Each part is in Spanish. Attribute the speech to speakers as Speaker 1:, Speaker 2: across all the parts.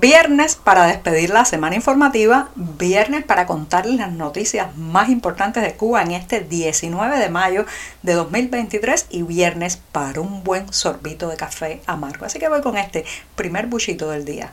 Speaker 1: Viernes para despedir la semana informativa, viernes para contarles las noticias más importantes de Cuba en este 19 de mayo de 2023 y viernes para un buen sorbito de café amargo. Así que voy con este primer buchito del día.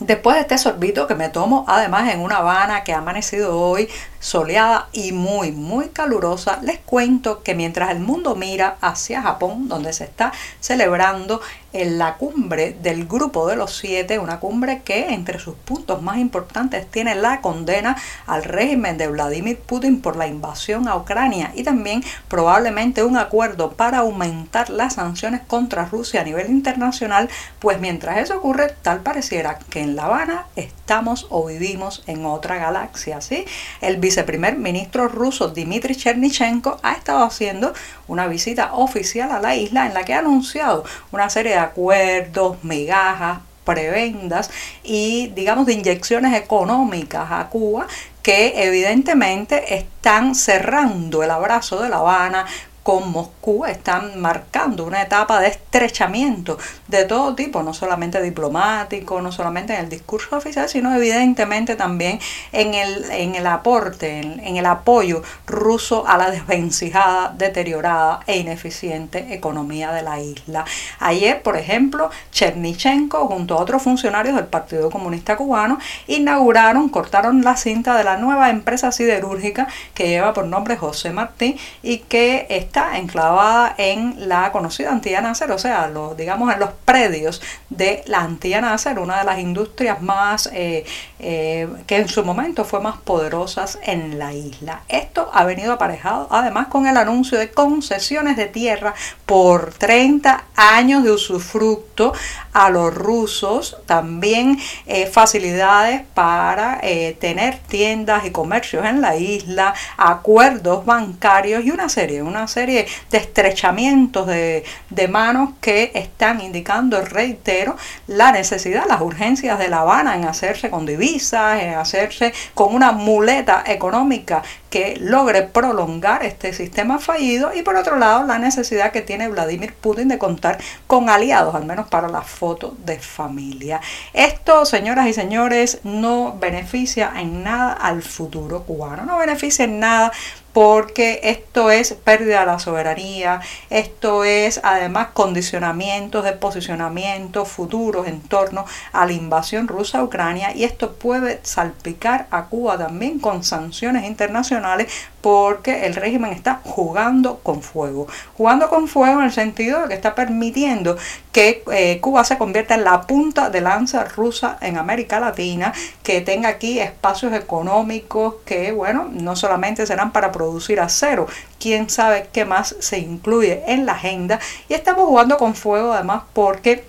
Speaker 1: Después de este sorbito que me tomo además en una Habana que ha amanecido hoy soleada y muy muy calurosa, les cuento que mientras el mundo mira hacia Japón, donde se está celebrando en la cumbre del Grupo de los Siete, una cumbre que entre sus puntos más importantes tiene la condena al régimen de Vladimir Putin por la invasión a Ucrania y también probablemente un acuerdo para aumentar las sanciones contra Rusia a nivel internacional, pues mientras eso ocurre, tal pareciera que en La Habana estamos o vivimos en otra galaxia, ¿sí? El viceprimer ministro ruso Dmitry Chernichenko ha estado haciendo una visita oficial a la isla en la que ha anunciado una serie de acuerdos, migajas, prebendas y digamos de inyecciones económicas a Cuba que evidentemente están cerrando el abrazo de La Habana con Moscú están marcando una etapa de estrechamiento de todo tipo, no solamente diplomático, no solamente en el discurso oficial, sino evidentemente también en el, en el aporte, en, el apoyo ruso a la desvencijada, deteriorada e ineficiente economía de la isla. Ayer, por ejemplo, Chernichenko junto a otros funcionarios del Partido Comunista Cubano inauguraron, cortaron la cinta de la nueva empresa siderúrgica que lleva por nombre José Martí y que está enclavada en la conocida Antilla Acer, o sea, los, digamos en los predios de la Antilla Acer, una de las industrias más eh, eh, que en su momento fue más poderosas en la isla. Esto ha venido aparejado además con el anuncio de concesiones de tierra por 30 años de usufructo a los rusos, también eh, facilidades para tener tiendas y comercios en la isla, acuerdos bancarios y una serie, una serie de estrechamientos de, de manos que están indicando, reitero, la necesidad, las urgencias de La Habana en hacerse con divisas, hacerse con una muleta económica que logre prolongar este sistema fallido y por otro lado la necesidad que tiene Vladimir Putin de contar con aliados, al menos para la foto de familia. Esto, señoras y señores, no beneficia en nada al futuro cubano, no beneficia en nada porque esto es pérdida de la soberanía, esto es además condicionamientos de posicionamiento futuros en torno a la invasión rusa a Ucrania y esto puede salpicar a Cuba también con sanciones internacionales porque el régimen está jugando con fuego. Jugando con fuego en el sentido de que está permitiendo que eh, Cuba se convierta en la punta de lanza rusa en América Latina, que tenga aquí espacios económicos que, bueno, no solamente serán para producir acero, quién sabe qué más se incluye en la agenda. Y estamos jugando con fuego además porque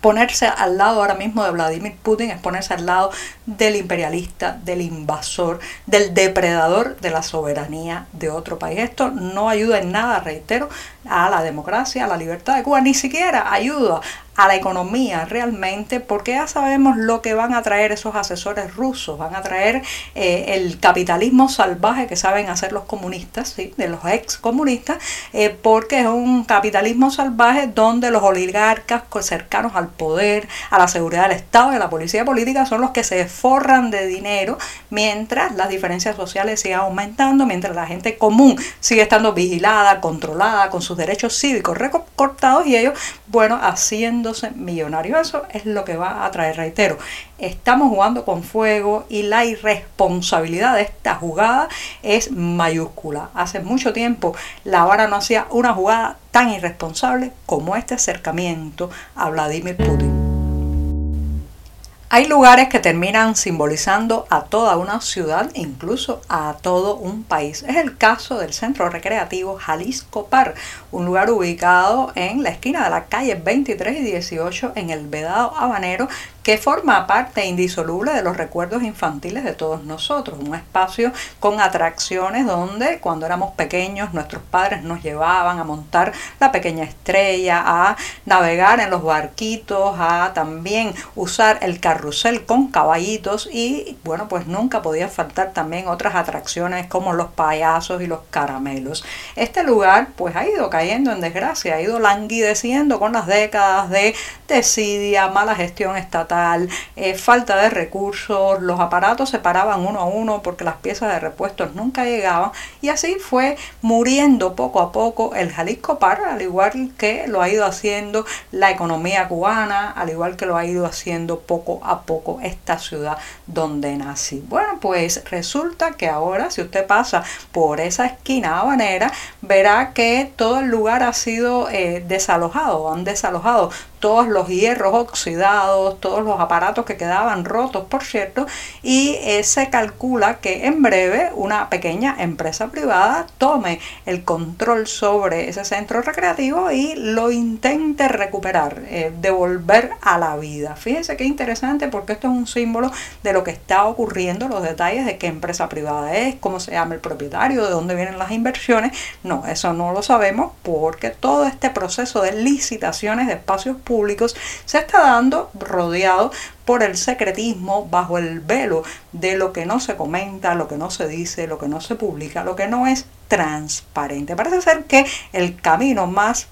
Speaker 1: ponerse al lado ahora mismo de Vladimir Putin es ponerse al lado del imperialista, del invasor, del depredador de la soberanía de otro país. Esto no ayuda en nada, reitero, a la democracia, a la libertad de Cuba, ni siquiera ayuda a la economía realmente, porque ya sabemos lo que van a traer esos asesores rusos, van a traer eh, el capitalismo salvaje que saben hacer los comunistas, ¿sí? de los ex comunistas, eh, porque es un capitalismo salvaje donde los oligarcas cercanos al poder, a la seguridad del Estado y a la policía política son los que se forran de dinero mientras las diferencias sociales sigan aumentando, mientras la gente común sigue estando vigilada, controlada, con sus derechos cívicos recortados y ellos, bueno, millonarios. Eso es lo que va a traer, reitero. Estamos jugando con fuego y la irresponsabilidad de esta jugada es mayúscula. Hace mucho tiempo La Habana no hacía una jugada tan irresponsable como este acercamiento a Vladimir Putin. Hay lugares que terminan simbolizando a toda una ciudad, incluso a todo un país. Es el caso del centro recreativo Jalisco Par, un lugar ubicado en la esquina de la calle 23 y 18 en el Vedado Habanero, que forma parte indisoluble de los recuerdos infantiles de todos nosotros. Un espacio con atracciones donde cuando éramos pequeños nuestros padres nos llevaban a montar la pequeña estrella, a navegar en los barquitos, a también usar el carrusel con caballitos y bueno, pues nunca podía faltar también otras atracciones como los payasos y los caramelos. Este lugar pues ha ido cayendo en desgracia, ha ido languideciendo con las décadas de desidia, mala gestión estatal, eh, falta de recursos, los aparatos se paraban uno a uno porque las piezas de repuestos nunca llegaban y así fue muriendo poco a poco el Jalisco Park, al igual que lo ha ido haciendo la economía cubana, al igual que lo ha ido haciendo poco a poco esta ciudad donde nací. Bueno, pues resulta que ahora si usted pasa por esa esquina habanera, verá que todo el lugar ha sido eh, desalojado, han desalojado todos los hierros oxidados, todos los aparatos que quedaban rotos, por cierto, y eh, se calcula que en breve una pequeña empresa privada tome el control sobre ese centro recreativo y lo intente recuperar, eh, devolver a la vida. Fíjense qué interesante porque esto es un símbolo de lo que está ocurriendo, los detalles de qué empresa privada es, cómo se llama el propietario, de dónde vienen las inversiones. No, eso no lo sabemos porque todo este proceso de licitaciones de espacios públicos se está dando rodeado por el secretismo bajo el velo de lo que no se comenta, lo que no se dice, lo que no se publica, lo que no es transparente. Parece ser que el camino más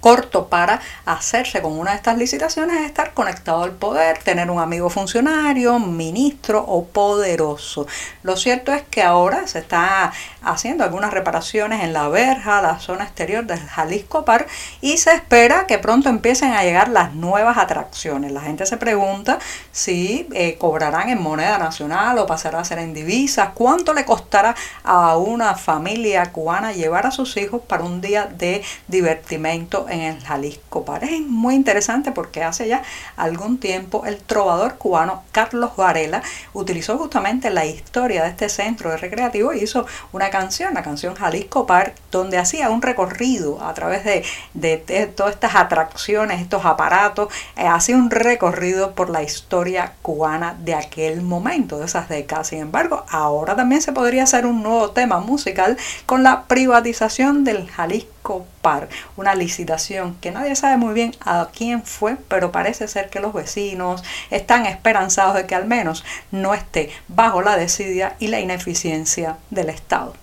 Speaker 1: corto para hacerse con una de estas licitaciones es estar conectado al poder, tener un amigo funcionario, ministro o poderoso. Lo cierto es que ahora se está haciendo algunas reparaciones en la verja, la zona exterior del Jalisco Park y se espera que pronto empiecen a llegar las nuevas atracciones. La gente se pregunta si eh, cobrarán en moneda nacional o pasará a ser en divisas, cuánto le costará a una familia cubana llevar a sus hijos para un día de divertimento en el Jalisco Park. Es muy interesante porque hace ya algún tiempo el trovador cubano Carlos Varela utilizó justamente la historia de este centro de recreativo y hizo una canción, la canción Jalisco Park, donde hacía un recorrido a través de, todas estas atracciones, estos aparatos, eh, hacía un recorrido por la historia cubana de aquel momento, de esas décadas. Sin embargo, ahora también se podría hacer un nuevo tema musical con la privatización del Jalisco Park, una licitación que nadie sabe muy bien a quién fue, pero parece ser que los vecinos están esperanzados de que al menos no esté bajo la desidia y la ineficiencia del Estado.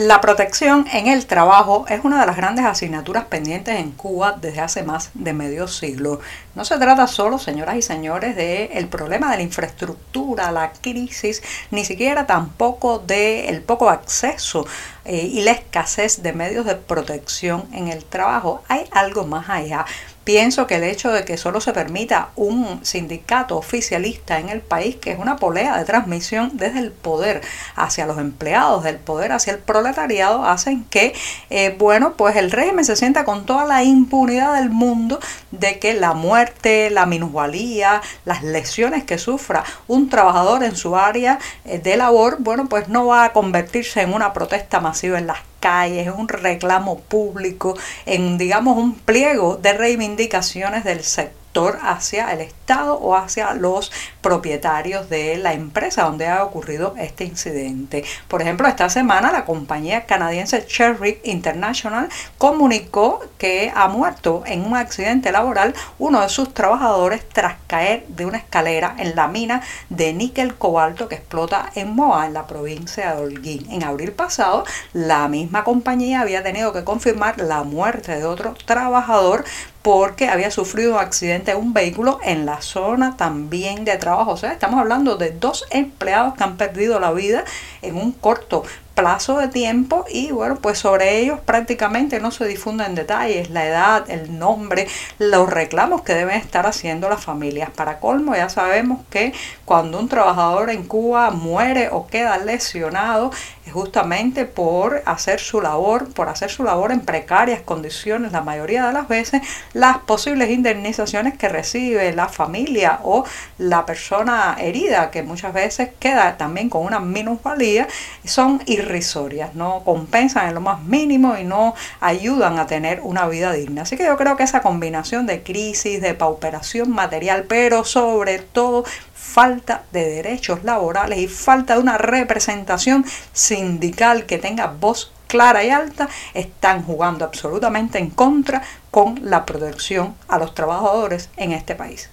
Speaker 1: La protección en el trabajo es una de las grandes asignaturas pendientes en Cuba desde hace más de medio siglo. No se trata solo, señoras y señores, del el problema de la infraestructura, la crisis, ni siquiera tampoco del poco acceso eh, y la escasez de medios de protección en el trabajo. Hay algo más allá. Pienso que el hecho de que solo se permita un sindicato oficialista en el país, que es una polea de transmisión desde el poder hacia los empleados, del poder hacia el proletariado, hacen que, eh, bueno, pues el régimen se sienta con toda la impunidad del mundo de que la muerte, la minusvalía, las lesiones que sufra un trabajador en su área eh, de labor, bueno, pues no va a convertirse en una protesta masiva en las calles, es un reclamo público, en digamos un pliego de reivindicaciones del sector hacia el Estado o hacia los propietarios de la empresa donde ha ocurrido este incidente. Por ejemplo, esta semana la compañía canadiense Cherry International comunicó que ha muerto en un accidente laboral uno de sus trabajadores tras caer de una escalera en la mina de níquel cobalto que explota en Moa, en la provincia de Holguín. En abril pasado, la misma compañía había tenido que confirmar la muerte de otro trabajador porque había sufrido un accidente de un vehículo en la zona también de trabajo. O sea, estamos hablando de dos empleados que han perdido la vida en un corto plazo de tiempo y bueno, pues sobre ellos prácticamente no se difunden detalles, la edad, el nombre, los reclamos que deben estar haciendo las familias. Para colmo, ya sabemos que cuando un trabajador en Cuba muere o queda lesionado, es justamente por hacer su labor, por hacer su labor en precarias condiciones, la mayoría de las veces, las posibles indemnizaciones que recibe la familia o la persona herida, que muchas veces queda también con una minusvalía, son irrisorias, no compensan en lo más mínimo y no ayudan a tener una vida digna. Así que yo creo que esa combinación de crisis, de pauperación material, pero sobre todo falta de derechos laborales y falta de una representación sindical que tenga voz clara y alta, están jugando absolutamente en contra con la protección a los trabajadores en este país.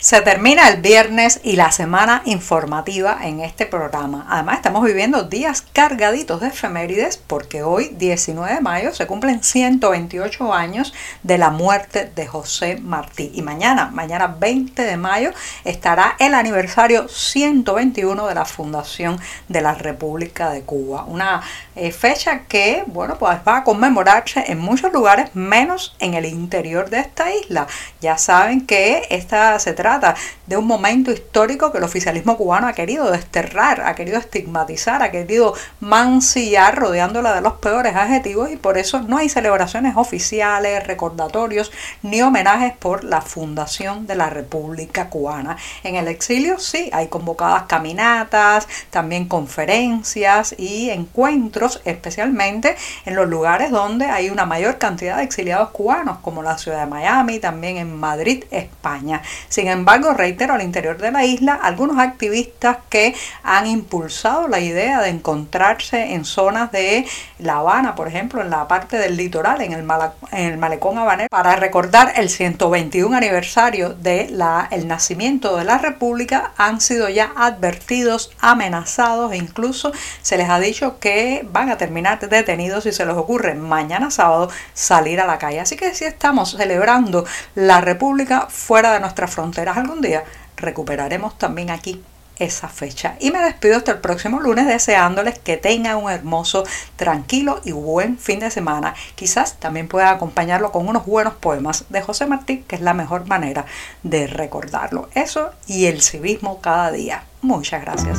Speaker 1: Se termina el viernes y la semana informativa en este programa. Además, estamos viviendo días cargaditos de efemérides porque hoy, 19 de mayo, se cumplen 128 años de la muerte de José Martí. Y mañana, mañana 20 de mayo, estará el aniversario 121 de la fundación de la República de Cuba. Una eh, fecha que, bueno, pues va a conmemorarse en muchos lugares, menos en el interior de esta isla. Ya saben que esta se trata de un momento histórico que el oficialismo cubano ha querido desterrar, ha querido estigmatizar, ha querido mancillar rodeándola de los peores adjetivos y por eso no hay celebraciones oficiales, recordatorios ni homenajes por la fundación de la República Cubana. En el exilio sí, hay convocadas caminatas, también conferencias y encuentros, especialmente en los lugares donde hay una mayor cantidad de exiliados cubanos, como la ciudad de Miami, también en Madrid, España. Sin embargo, reitero, al interior de la isla, algunos activistas que han impulsado la idea de encontrarse en zonas de La Habana, por ejemplo, en la parte del litoral, en el, malecón habanero, para recordar el 121 aniversario del el nacimiento de la República, han sido ya advertidos, amenazados e incluso se les ha dicho que van a terminar detenidos si se les ocurre mañana sábado salir a la calle. Así que si estamos celebrando la República fuera de nuestra frontera, algún día, recuperaremos también aquí esa fecha. Y me despido hasta el próximo lunes deseándoles que tengan un hermoso, tranquilo y buen fin de semana. Quizás también pueda acompañarlo con unos buenos poemas de José Martí, que es la mejor manera de recordarlo. Eso y el civismo cada día. Muchas gracias.